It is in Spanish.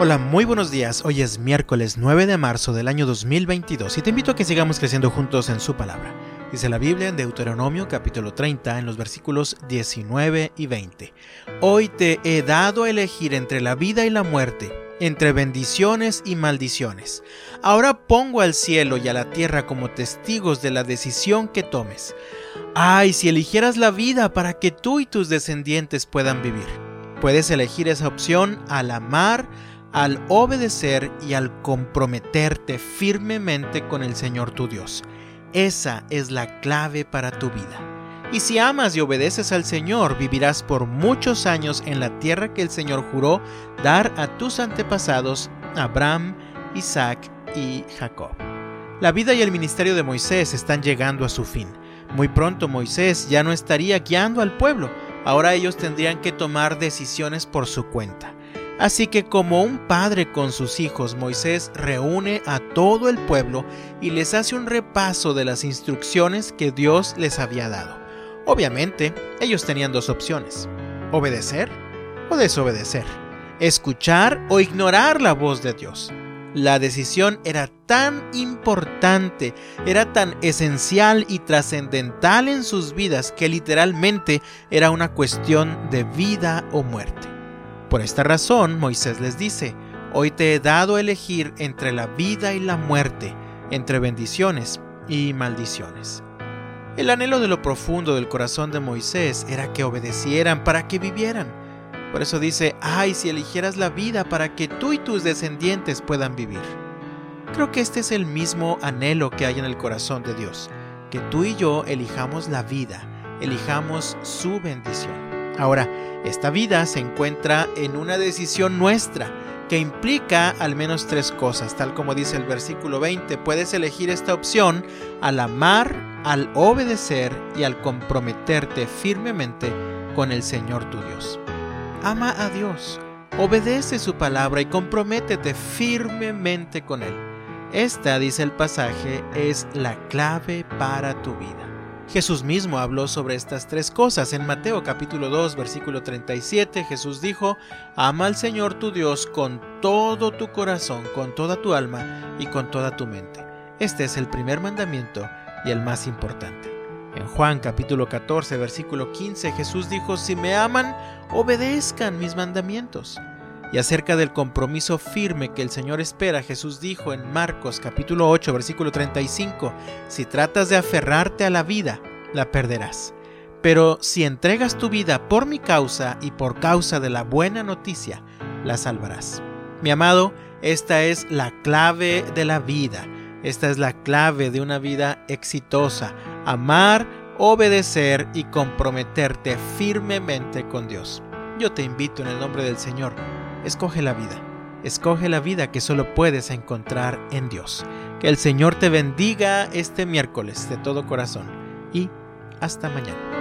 Hola, muy buenos días. Hoy es miércoles 9 de marzo del año 2022 y te invito a que sigamos creciendo juntos en su palabra. Dice la Biblia en Deuteronomio capítulo 30 en los versículos 19 y 20. Hoy te he dado a elegir entre la vida y la muerte, entre bendiciones y maldiciones. Ahora pongo al cielo y a la tierra como testigos de la decisión que tomes. Ay, si eligieras la vida para que tú y tus descendientes puedan vivir. Puedes elegir esa opción al amar, al obedecer y al comprometerte firmemente con el Señor tu Dios. Esa es la clave para tu vida. Y si amas y obedeces al Señor, vivirás por muchos años en la tierra que el Señor juró dar a tus antepasados, Abraham, Isaac y Jacob. La vida y el ministerio de Moisés están llegando a su fin. Muy pronto Moisés ya no estaría guiando al pueblo, ahora ellos tendrían que tomar decisiones por su cuenta. Así que como un padre con sus hijos, Moisés reúne a todo el pueblo y les hace un repaso de las instrucciones que Dios les había dado. Obviamente, ellos tenían dos opciones, obedecer o desobedecer, escuchar o ignorar la voz de Dios. La decisión era tan importante, era tan esencial y trascendental en sus vidas que literalmente era una cuestión de vida o muerte. Por esta razón, Moisés les dice, Hoy te he dado a elegir entre la vida y la muerte, entre bendiciones y maldiciones. El anhelo de lo profundo del corazón de Moisés era que obedecieran para que vivieran. Por eso dice, ay, si eligieras la vida para que tú y tus descendientes puedan vivir. Creo que este es el mismo anhelo que hay en el corazón de Dios, que tú y yo elijamos la vida, elijamos su bendición. Ahora, esta vida se encuentra en una decisión nuestra que implica al menos tres cosas, tal como dice el versículo 20. Puedes elegir esta opción al amar, al obedecer y al comprometerte firmemente con el Señor tu Dios. Ama a Dios, obedece su palabra y comprométete firmemente con Él. Esta, dice el pasaje, es la clave para tu vida. Jesús mismo habló sobre estas tres cosas. En Mateo capítulo 2 versículo 37 Jesús dijo, Ama al Señor tu Dios con todo tu corazón, con toda tu alma y con toda tu mente. Este es el primer mandamiento y el más importante. En Juan capítulo 14 versículo 15 Jesús dijo, Si me aman, obedezcan mis mandamientos. Y acerca del compromiso firme que el Señor espera, Jesús dijo en Marcos capítulo 8 versículo 35, si tratas de aferrarte a la vida, la perderás. Pero si entregas tu vida por mi causa y por causa de la buena noticia, la salvarás. Mi amado, esta es la clave de la vida. Esta es la clave de una vida exitosa. Amar, obedecer y comprometerte firmemente con Dios. Yo te invito en el nombre del Señor escoge la vida. Escoge la vida que solo puedes encontrar en Dios. Que el Señor te bendiga este miércoles de todo corazón y hasta mañana.